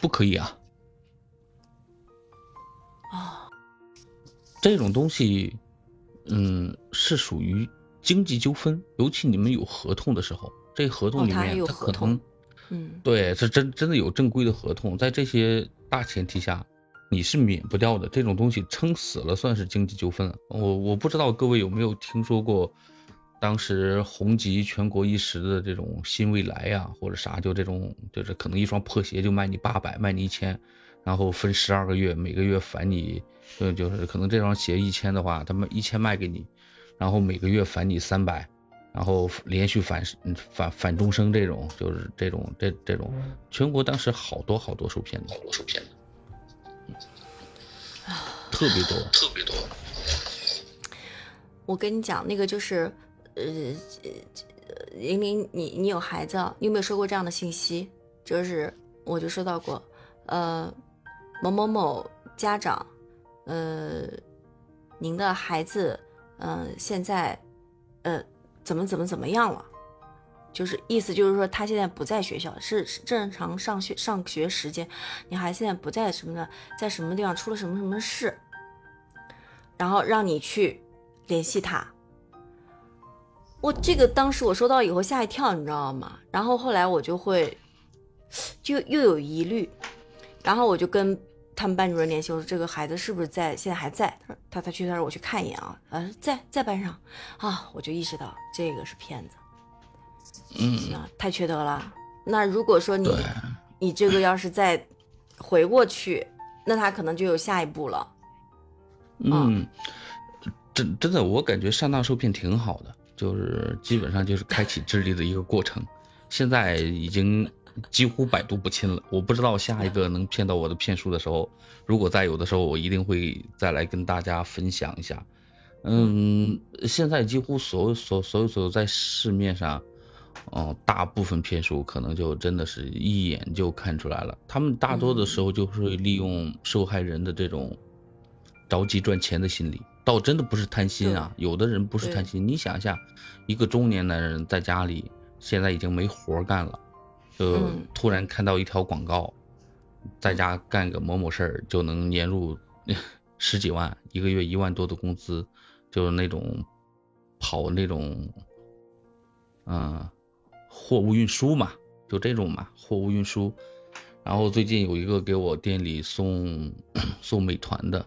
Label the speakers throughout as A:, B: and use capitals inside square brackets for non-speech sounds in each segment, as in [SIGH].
A: 不可以啊。
B: 啊，
A: 这种东西，嗯，是属于经济纠纷，尤其你们有合同的时候，这合同里面
B: 有
A: 可能，
B: 嗯，
A: 对，是真真的有正规的合同，在这些大前提下，你是免不掉的。这种东西撑死了算是经济纠纷。我我不知道各位有没有听说过，当时红极全国一时的这种新未来呀，或者啥，就这种就是可能一双破鞋就卖你八百，卖你一千。然后分十二个月，每个月返你，呃，就是可能这双鞋一千的话，他们一千卖给你，然后每个月返你三百，然后连续返返返终生这种，就是这种这这种，全国当时好多好多受骗的，好多受骗的，特别多，特别多。
B: 我跟你讲，那个就是，呃，玲玲，你你有孩子，你有没有收过这样的信息？就是我就收到过，呃。某某某家长，呃，您的孩子，嗯，现在，呃，怎么怎么怎么样了？就是意思就是说，他现在不在学校，是正常上学上学时间，你孩子现在不在什么的，在什么地方出了什么什么事，然后让你去联系他。我这个当时我收到以后吓一跳，你知道吗？然后后来我就会，就又有疑虑。然后我就跟他们班主任联系，我说这个孩子是不是在？现在还在？他说他他去，他说我去看一眼啊，啊，在在班上啊，我就意识到这个是骗子，
A: 嗯，
B: 太缺德了。那如果说你你这个要是再回过去，那他可能就有下一步了。
A: 嗯，真真的，我感觉上当受骗挺好的，就是基本上就是开启智力的一个过程，现在已经。几乎百毒不侵了，我不知道下一个能骗到我的骗术的时候，如果再有的时候，我一定会再来跟大家分享一下。嗯，现在几乎所有所所有所有在市面上，哦，大部分骗术可能就真的是一眼就看出来了。他们大多的时候就是利用受害人的这种着急赚钱的心理，倒真的不是贪心啊。有的人不是贪心，你想一下，一个中年男人在家里现在已经没活干了。就突然看到一条广告，在家干个某某事儿就能年入 [LAUGHS] 十几万，一个月一万多的工资，就是那种跑那种，嗯，货物运输嘛，就这种嘛，货物运输。然后最近有一个给我店里送 [COUGHS] 送美团的，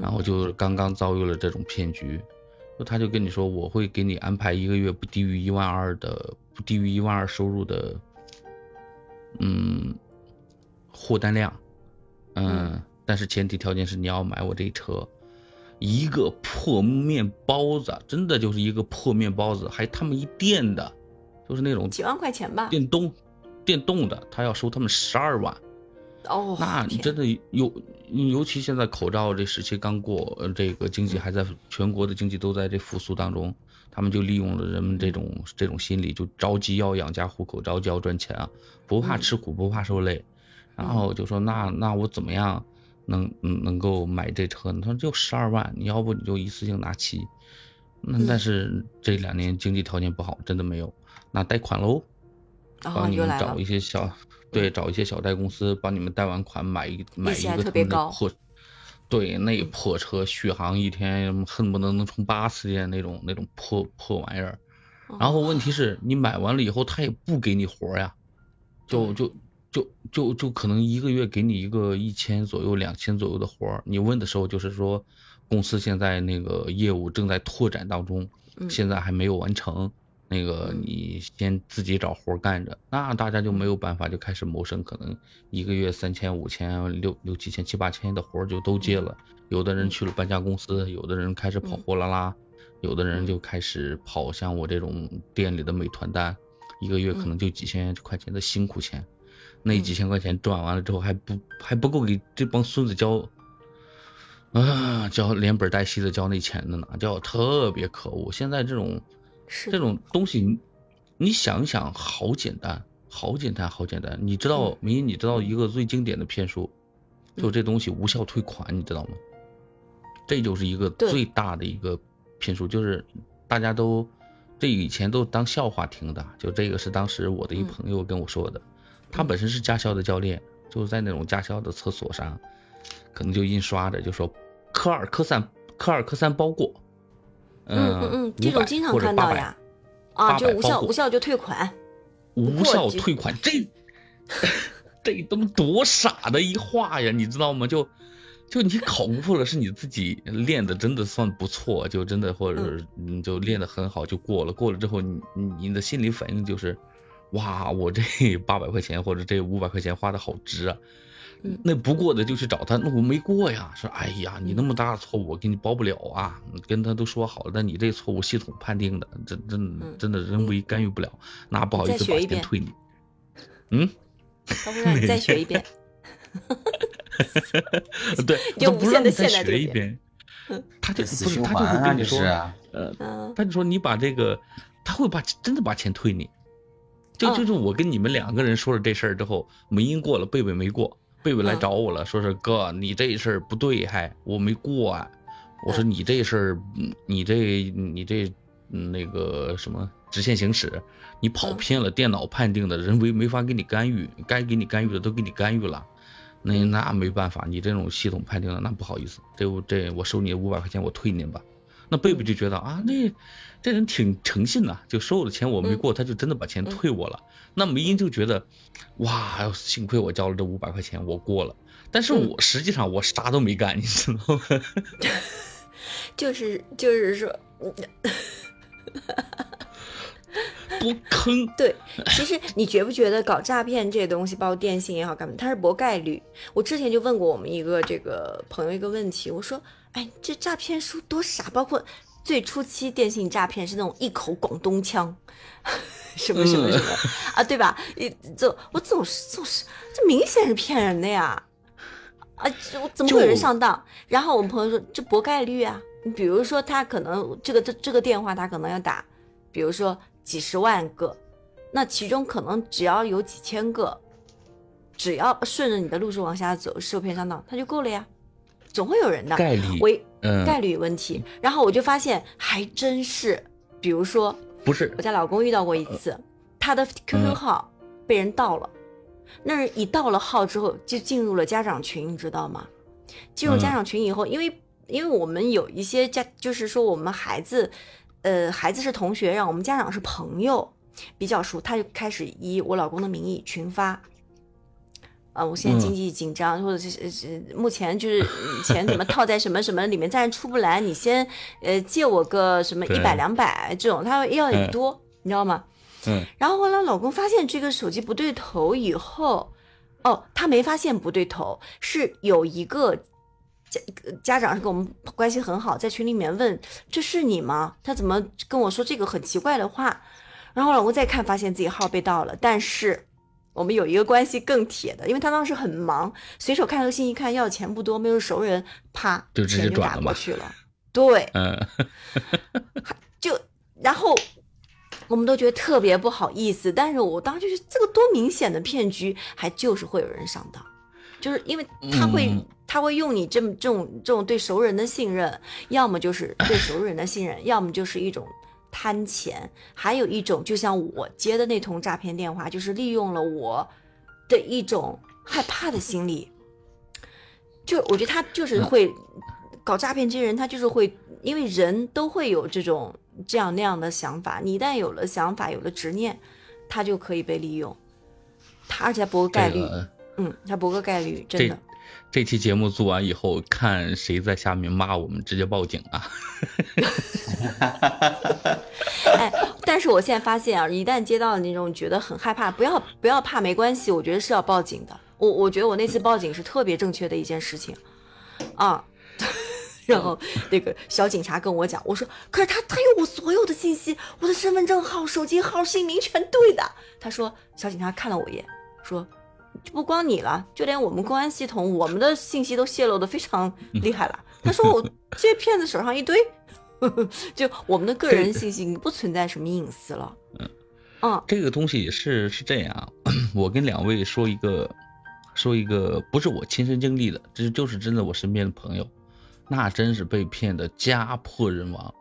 A: 然后就刚刚遭遇了这种骗局，就他就跟你说我会给你安排一个月不低于一万二的，不低于一万二收入的。嗯，货单量，嗯，但是前提条件是你要买我这车，一个破面包子，真的就是一个破面包子，还他们一电的，就是那种
B: 几万块钱吧，
A: 电动，电动的，他要收他们十二万，
B: 哦，
A: 那你真的有，尤其现在口罩这时期刚过，这个经济还在全国的经济都在这复苏当中。他们就利用了人们这种这种心理，就着急要养家糊口，着急要赚钱啊，不怕吃苦，不怕受累，然后就说那那我怎么样能能够买这车呢？他说就十二万，你要不你就一次性拿齐。那但是这两年经济条件不好，真的没有，那贷款喽，帮你们找一些小对找一些小贷公司帮你们贷完款买一买一个破。对，那破车续航一天恨不得能充八次电那种那种破破玩意儿，然后问题是你买完了以后他也不给你活呀，就就就就就可能一个月给你一个一千左右两千左右的活儿，你问的时候就是说公司现在那个业务正在拓展当中，现在还没有完成。那个你先自己找活干着，那大家就没有办法，就开始谋生，可能一个月三千、五千、六六七千、七八千的活就都接了。有的人去了搬家公司，有的人开始跑货拉拉，有的人就开始跑像我这种店里的美团单，一个月可能就几千块钱的辛苦钱。那几千块钱赚完了之后还不还不够给这帮孙子交啊交连本带息的交那钱的呢，叫特别可恶。现在这种。这种东西，你想一想，好简单，好简单，好简单。你知道，明你知道一个最经典的骗术，就这东西无效退款，你知道吗？这就是一个最大的一个骗术，就是大家都这以前都当笑话听的。就这个是当时我的一朋友跟我说的，他本身是驾校的教练，就是在那种驾校的厕所上，可能就印刷着就说科二科三科二科三包过，
B: 嗯嗯嗯，这种经常
A: 或者800
B: 看到呀，啊，就无效无效就退款，
A: 无效退款，这 [LAUGHS] 这他妈多傻的一话呀，你知道吗？就就你考过了，是你自己练的真的算不错，就真的或者是你就练的很好就过了，过了之后你你你的心理反应就是，哇，我这八百块钱或者这五百块钱花的好值啊。
B: 嗯
A: 那不过的就去找他，那我没过呀。说，哎呀，你那么大的错误，我给你包不了啊。跟他都说好了，但你这错误系统判定的，真真
B: 嗯
A: 真的人为干预不了，那不好意思把
B: 再学一遍
A: 钱退你。嗯，
B: 他会让你 [LAUGHS] 再学一遍。[LAUGHS]
A: 对，[LAUGHS] 他不让你再学一遍，他就
C: 死
A: 不是他就
C: 循环啊，这
A: 会跟你说。呃，
B: 嗯
A: 他就说你把这个，他会把真的把钱退你。就
B: 嗯
A: 就是我跟你们两个人说了这事儿之后，梅英过了，贝贝没过，贝贝来
B: 嗯
A: 找我了，说是哥，你这事儿不对，还我没过啊。我说
B: 嗯
A: 你这事你这你这嗯那个什么直线行驶，你跑
B: 嗯
A: 偏了，电脑判定的，人为没法给你干预，该给你干预的都给你干预了。那那没办法，你这种系统判定的，那不好意思，这我这我收你五百块钱，我退您吧。那贝贝就觉得啊，那这人挺诚信的、就收我的钱我没过，他就真的把钱退我了。那梅英就觉得，哇，幸亏我交了这五百块钱，我过了。但是我实际上我啥都没干，你知道吗？[LAUGHS]
B: 就是就是说，[LAUGHS] [LAUGHS] 嗯
A: 多坑。
B: 对，其实你觉不觉得搞诈骗这些东西，包括电信也好，干嘛，它是博概率。我之前就问过我们一个这个朋友一个问题，我说，哎，这诈骗书多傻，包括最初期电信诈骗是那种一口广东腔，[LAUGHS] 什么什么什么、啊，对吧？一这我总是总是这明显是骗人的呀。啊，这我怎么会有人上当？然后我们朋友说这博概率啊，你比如说他可能这个这这个电话他可能要打，比如说几十万个，那其中可能只要有几千个，只要顺着你的路数往下走，受骗上当，他就够了呀，总会有人的。
A: 概率，
B: 为
A: 嗯，
B: 概率问题，然后我就发现还真是，比如说
A: 不是
B: 我家老公遇到过一次，他的 QQ 号被人盗了，那人一盗了号之后就进入了家长群，你知道吗？进入家长群以后，因为因为我们有一些家，就是说我们孩子，呃，孩子是同学，让我们家长是朋友，比较熟，他就开始以我老公的名义群发。啊，我现在经济紧张，或者是是是目前就是嗯钱怎么套在什么什么里面，暂时出不来，你先呃借我个什么一百两百这种，他要很
A: 嗯
B: 多，你知道吗？
A: 嗯
B: 然后后来老公发现这个手机不对头以后，哦，他没发现不对头，是有一个家家长是跟我们关系很好，在群里面问这是你吗？他怎么跟我说这个很奇怪的话？然后老公再看，发现自己号被盗了，但是。我们有一个关系更铁的，因为他当时很忙，随手看了个信息，看要的钱不多，没有熟人，啪，
A: 就直接
B: 就
A: 转了嘛
B: 打过去了。对，[LAUGHS]
A: 嗯，
B: 就然后我们都觉得特别不好意思，但是我当时就是这个多明显的骗局，还就是会有人上当，就是因为他会、
A: 嗯
B: 他会用你这么这种这种对熟人的信任，要么就是对熟人的信任，要么就是一种贪钱，还有一种就像我接的那通诈骗电话，就是利用了我的一种害怕的心理，就我觉得他就是会搞诈骗这些人，他就是会，因为人都会有这种这样那样的想法，你一旦有了想法，有了执念，他就可以被利用，他而且还博个概率，
A: 这个
B: 嗯，他博个概率，真的。
A: 这期节目做完以后，看谁在下面骂我们，直接报警啊！[LAUGHS]
B: 哎，但是我现在发现啊，一旦接到那种觉得很害怕，不要不要怕，没关系，我觉得是要报警的。我我觉得我那次报警是特别正确的一件事情，啊。[LAUGHS] 然后那个小警察跟我讲，我说，可是他他有我所有的信息，我的身份证号、手机号、姓名全对的。他说，小警察看了我一眼，说，不光你了，就连我们公安系统，我们的信息都泄露的非常厉害了。他说我 [LAUGHS] 这些骗子手上一堆，[LAUGHS] 就我们的个人信息不存在什么隐私了。嗯
A: 这个东西是是这样，[CLEARS THROAT] 我跟两位说一个说一个不是我亲身经历的，这就是真的我身边的朋友，那真是被骗的家破人亡。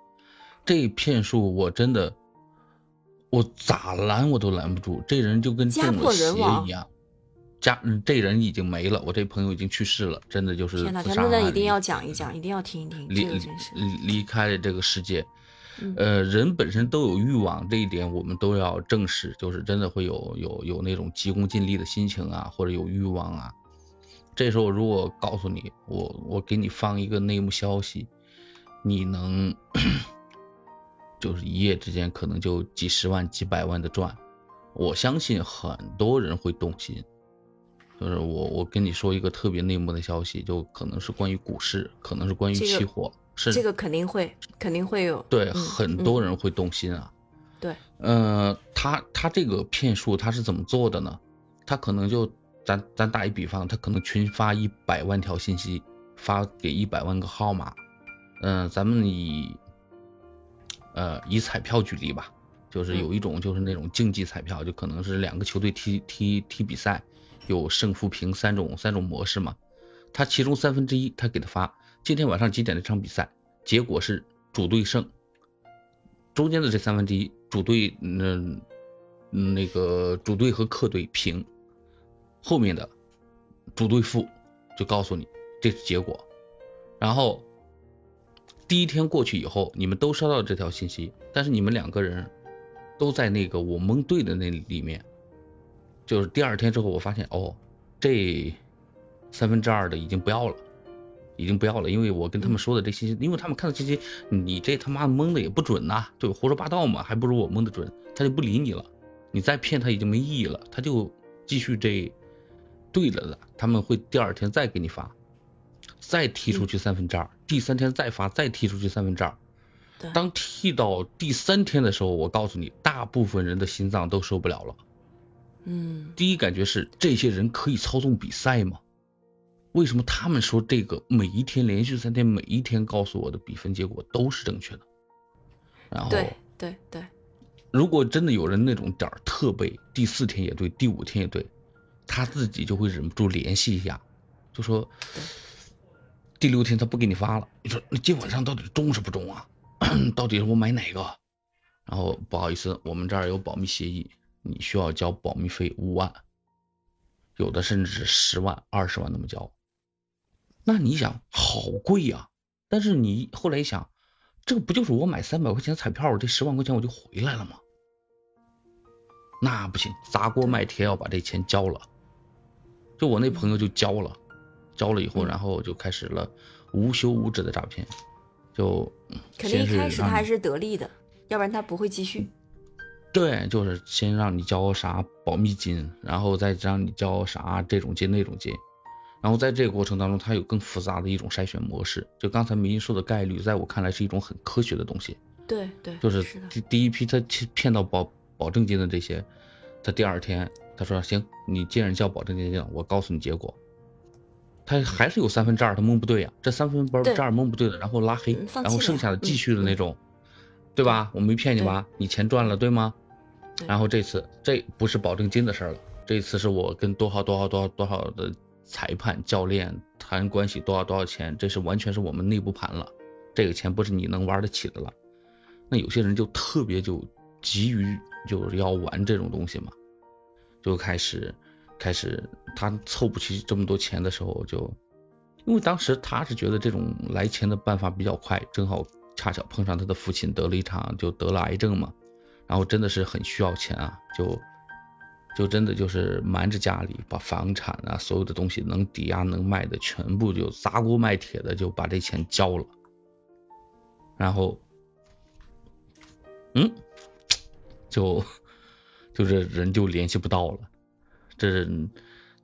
A: 这骗术我真的，我咋拦我都拦不住，这人就跟
B: 家
A: 中了邪
B: 破人亡
A: 一样。家这人已经没了，我这朋友已经去世了，真的就是
B: 天哪，
A: 自杀啊
B: 咱们的一定要讲一讲，一定要听一听，
A: 离离离开了这个世界。
B: 嗯
A: 呃，人本身都有欲望，这一点我们都要正视，就是真的会有有有那种急功近利的心情啊，或者有欲望啊。这时候如果告诉你，我我给你放一个内幕消息，你能就是一夜之间可能就几十万、几百万的赚，我相信很多人会动心。就是我我跟你说一个特别内幕的消息，就可能是关于股市，可能是关于
B: 这个
A: 期货，是
B: 这个肯定会，肯定会有，
A: 对，
B: 嗯
A: 很多人会动心啊。
B: 对，
A: 呃，他他这个骗术他是怎么做的呢？他可能就咱咱打一比方，他可能群发一百万条信息，发给一百万个号码。嗯、咱们以呃以彩票举例吧，就是
B: 嗯
A: 有一种就是那种竞技彩票，就可能是两个球队踢踢踢比赛，有胜负平三种三种模式嘛。他其中三分之一他给他发，今天晚上几点这场比赛，结果是主队胜，中间的这三分之一主队嗯、那个主队和客队平，后面的主队负，就告诉你这是结果。然后第一天过去以后，你们都收到这条信息，但是你们两个人都在那个我蒙对的那里面。就是第二天之后，我发现哦，这三分之二的已经不要了，已经不要了，因为我跟他们说的这信息，因为他们看到信息，你这他妈蒙的也不准呐、对，胡说八道嘛，还不如我蒙的准，他就不理你了，你再骗他已经没意义了，他就继续这对了的，他们会第二天再给你发，再踢出去三分之二，第三天再发，再踢出去三分之二。
B: 对，
A: 当踢到第三天的时候，我告诉你，大部分人的心脏都受不了了。
B: 嗯
A: 第一感觉是这些人可以操纵比赛吗？为什么他们说这个每一天连续三天，每一天告诉我的比分结果都是正确的？然后，
B: 对对对，
A: 如果真的有人那种点儿特背，第四天也对，第五天也对，他自己就会忍不住联系一下，就说第六天他不给你发了，你说那今晚上到底中是不中啊？[CLEARS THROAT] 到底是我买哪个？然后不好意思，我们这儿有保密协议，你需要交保密费五万，有的甚至是十万、二十万那么交。那你想，好贵呀、但是你后来一想，这个不就是我买三百块钱彩票，我这十万块钱我就回来了吗？那不行，砸锅卖铁要把这钱交了。就我那朋友就交了，交了以后，
B: 嗯
A: 然后就开始了无休无止的诈骗，就
B: 肯定一开始他还是得利的，要不然他不会继续。
A: 对，就是先让你交啥保密金，然后再让你交啥这种金那种金，然后在这个过程当中，它有更复杂的一种筛选模式。就刚才明音说的概率，在我看来是一种很科学的东西。
B: 对对，
A: 就是第第一批他骗骗到保保证金的这些，他第二天他说行，你既然交保证金了，我告诉你结果。他还是有三分之二他蒙不对呀、这三分之二蒙不对的，然后拉黑，然后剩下的继续的那种，对吧？我没骗你吧？你钱赚了对吗？
B: 对
A: 然后这次这不是保证金的事儿了，这次是我跟多少多少多少多少的裁判教练谈关系多少多少钱，这是完全是我们内部盘了，这个钱不是你能玩得起的了。那有些人就特别就急于就是要玩这种东西嘛，就开始开始他凑不齐这么多钱的时候就，因为当时他是觉得这种来钱的办法比较快，正好恰巧碰上他的父亲得了一场就得了癌症嘛，然后真的是很需要钱啊，就就真的就是瞒着家里把房产啊所有的东西能抵押能卖的全部就砸锅卖铁的就把这钱交了，然后嗯，就就是人就联系不到了，这人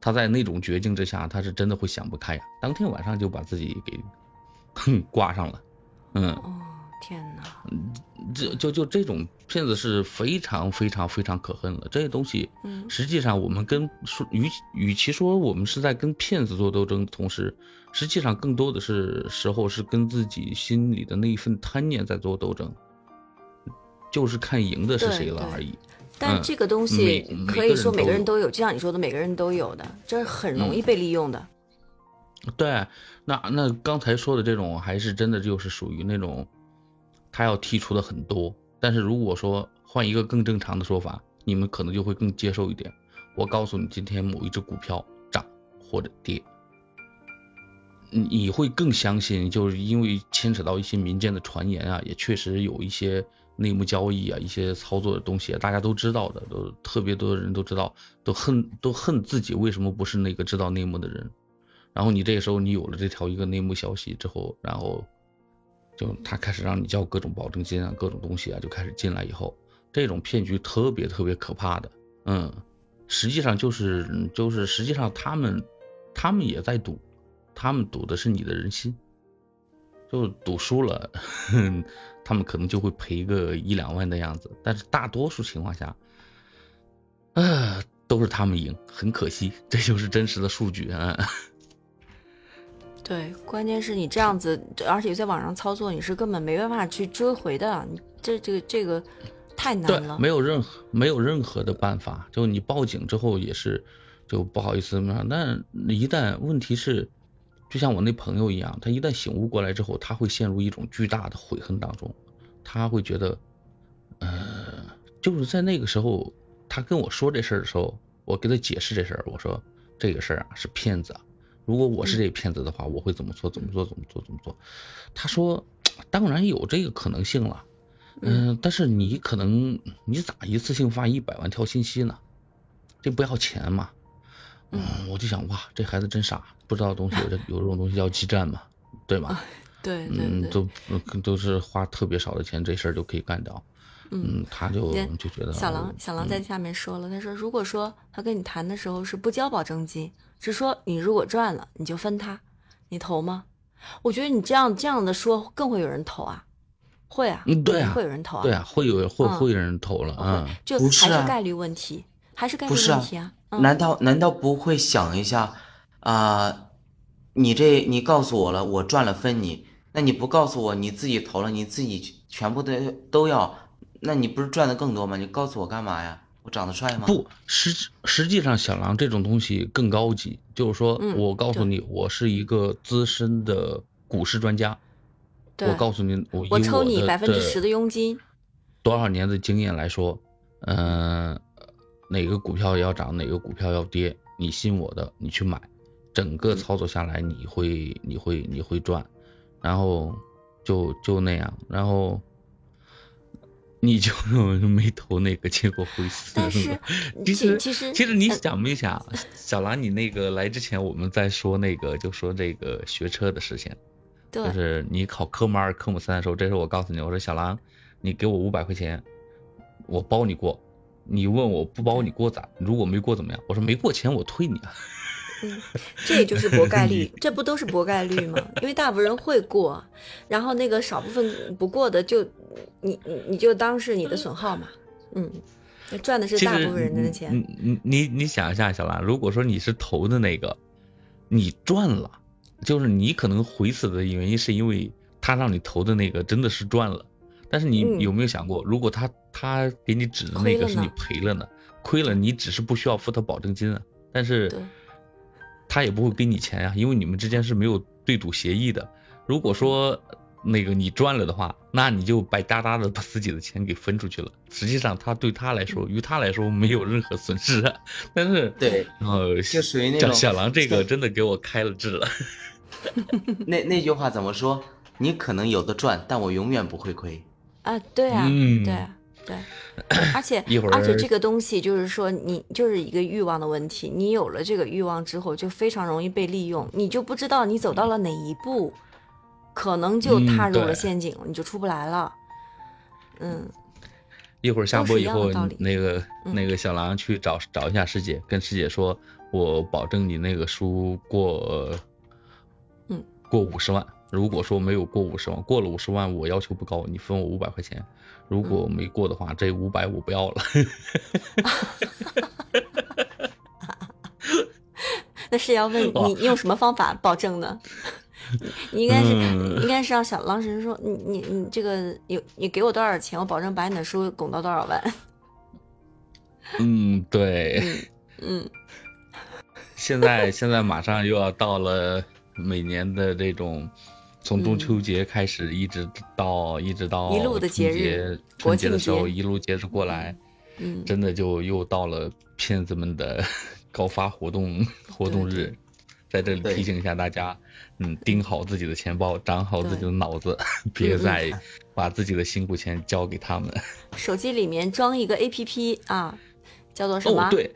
A: 他在那种绝境之下，他是真的会想不开呀、当天晚上就把自己给哼 [LAUGHS] 挂上了，嗯。
B: 哦天哪，
A: 这就就这种骗子是非常非常非常可恨的。这些东西，
B: 嗯
A: 实际上我们跟说与与其说我们是在跟骗子做斗争的同时，实际上更多的是时候是跟自己心里的那一份贪念在做斗争，就是看赢的是谁了而已。嗯
B: 但这个东西可以说每个人都有，就像你说的，每个人都有的，这是很容易被利用的。
A: 对，那那刚才说的这种还是真的就是属于那种他要剔除的很多，但是如果说换一个更正常的说法，你们可能就会更接受一点。我告诉你今天某一只股票涨或者跌，你你会更相信，就是因为牵扯到一些民间的传言啊，也确实有一些内幕交易啊，一些操作的东西，大家都知道的，都特别多的人都知道，都恨都恨自己为什么不是那个知道内幕的人。然后你这个时候你有了这条一个内幕消息之后，然后就他开始让你交各种保证金啊，各种东西啊就开始进来以后，这种骗局特别特别可怕的，嗯，实际上就是就是实际上他们他们也在赌，他们赌的是你的人心，就赌输了，[LAUGHS] 他们可能就会赔个一两万的样子，但是大多数情况下，啊都是他们赢，很可惜，这就是真实的数据啊。
B: 对，关键是你这样子，而且在网上操作，你是根本没办法去追回的。你这这个这个太难了，
A: 没有任何没有任何的办法。就你报警之后也是，就不好意思嘛。但一旦问题是，就像我那朋友一样，他一旦醒悟过来之后，他会陷入一种巨大的悔恨当中。他会觉得，呃，就是在那个时候，他跟我说这事儿的时候，我给他解释这事儿，我说这个事儿啊是骗子。如果我是这骗子的话，我会怎么做？怎么做？怎么做？怎么做？他说，当然有这个可能性了，嗯，但是你可能你咋一次性发一百万条信息呢？这不要钱嘛？嗯，我就想，哇，这孩子真傻，不知道东西有这有这种东西叫基站嘛，对吗？
B: 对，
A: 嗯，都都是花特别少的钱，这事儿就可以干掉。嗯，他就就觉得
B: 小狼小狼在下面说了，他说如果说他跟你谈的时候是不交保证金。是说你如果赚了，你就分他，你投吗？我觉得你这样这样的说更会有人投啊，会啊，
A: 嗯，对啊，
B: 会有人投啊，
A: 对啊，会有会会有人投了啊，
B: 就还是概率问题，还是概率问题啊？
C: 难道难道不会想一下啊？你这你告诉我了，我赚了分你，那你不告诉我你自己投了，你自己全部都都要，那你不是赚的更多吗？你告诉我干嘛呀？我长得帅吗？
A: 不，实实际上小狼这种东西更高级，就是说我告诉你，我是一个资深的股市专家。我告诉你，我
B: 我抽你百分之十的佣金。
A: 多少年的经验来说，嗯，哪个股票要涨，哪个股票要跌，你信我的，你去买，整个操作下来你会你会你会赚，然后就就那样，然后。你 [LAUGHS] 就没投那个，结果会死。[LAUGHS]
B: 其
A: 实
B: 其实
A: 其实你想没想，小兰，你那个来之前我们在说那个，就说这个学车的事情，就是你考科目二、科目三的时候，这时候我告诉你，我说小兰，你给我五百块钱，我包你过。你问我不包你过咋？如果没过怎么样？我说没过钱我退你啊。
B: 嗯，这也就是 [LAUGHS] 博概率，这不都是博概率吗？因为大部分人会过，然后那个少部分不过的，就你你你就当是你的损耗嘛。嗯，赚的是大部分人的钱。
A: 你你你你想一下，小兰，如果说你是投的那个，你赚了，就是你可能回死的原因是因为他让你投的那个真的是赚了，但是你有没有想过，如果他他给你指的那个是你赔了呢？亏了，你只是不需要付他保证金啊，但是。他也不会给你钱呀，因为你们之间是没有对赌协议的。如果说那个你赚了的话，那你就白搭搭的把自己的钱给分出去了。实际上他对他来说，于他来说没有任何损失。[LAUGHS] 但是
C: 对，
A: 然后
C: 就属于那种
A: 小狼这个真的给我开了智了。[LAUGHS]
C: 那那句话怎么说？你可能有的赚，但我永远不会亏。
B: 啊，对啊，对啊。对，而且而且这个东西就是说，你就是一个欲望的问题。你有了这个欲望之后，就非常容易被利用，你就不知道你走到了哪一步，可能就踏入了陷阱，你就出不来了。嗯，
A: 一会儿下播以后，那个那个小狼去找找一下师姐，跟师姐说，我保证你那个书过，
B: 嗯，
A: 过五十万。如果说没有过五十万，过了五十万，我要求不高，你分我五百块钱。如果没过的话，这五百我不要了。[LAUGHS]
B: 那是要问你用什么方法保证呢？[LAUGHS] 你应该是应该是让小狼神说，你你你这个有你给我多少钱，我保证把你的书拱到多少万。[LAUGHS]
A: 嗯，对。
B: 嗯嗯。
A: 现在现在马上又要到了每年的这种。从中秋节开始，一直到一直到春节春节的时候，一路接着过来，
B: 嗯，
A: 真的就又到了骗子们的高发活动活动日，在这里提醒一下大家，嗯，盯好自己的钱包，长好自己的脑子，别
B: 嗯
A: 再把自己的辛苦钱交给他们。
B: 手机里面装一个 APP 啊，叫做什么？
A: 哦，对，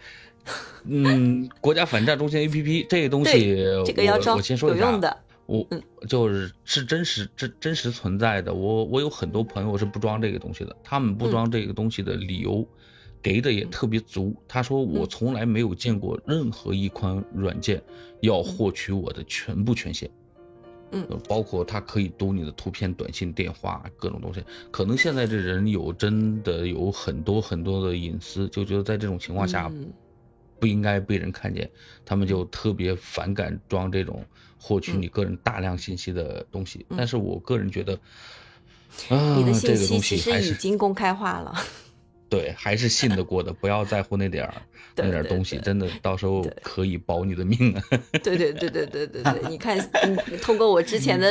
A: 嗯，国家反诈中心 APP 这个东西，
B: 这个要
A: 我
B: 装
A: 我先说一下，
B: 有用的。
A: 我
B: 嗯
A: 就是是真实真真实存在的。我我有很多朋友是不装这个东西的，他们不
B: 嗯
A: 装这个东西的理由给的也特别足。他说我
B: 嗯
A: 从来没有见过任何一款软件要获取我的全部权限。
B: 嗯
A: 呃，包括它可以读你的图片、短信、电话各种东西。可能现在这人有真的有很多很多的隐私，就觉得在这种情况下
B: 嗯
A: 不应该被人看见，他们就特别反感装这种获取
B: 嗯
A: 你个人大量信息的东西。
B: 嗯
A: 但是我个人觉得，啊，
B: 你的信息其实
A: 西还是
B: 已经公开化了。[LAUGHS]
A: 对，还是信得过的，不要在乎那点儿 [LAUGHS] 那点儿东西，真的 [LAUGHS] 到时候可以保你的命啊。
B: 对对对对对对对，你看，你通过我之前的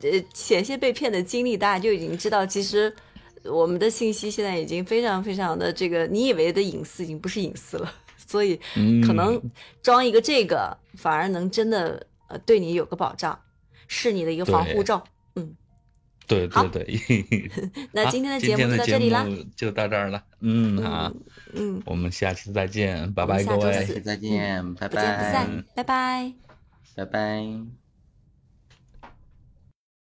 B: 呃险些被骗的经历，大家就已经知道，其实我们的信息现在已经非常非常的这个，你以为的隐私已经不是隐私了，所以
A: 嗯，
B: 可能装一个这个，反而能真的呃对你有个保障，是你的一个防护罩。嗯，
A: 对对对。[LAUGHS]
B: 那今天的节目就到这里
A: 了。就到这儿了。嗯，好，
B: 嗯，
A: 我们下期再见，拜拜各位。
B: 下
C: 期再见，拜拜
B: 不见不散，，拜拜。
C: 拜拜。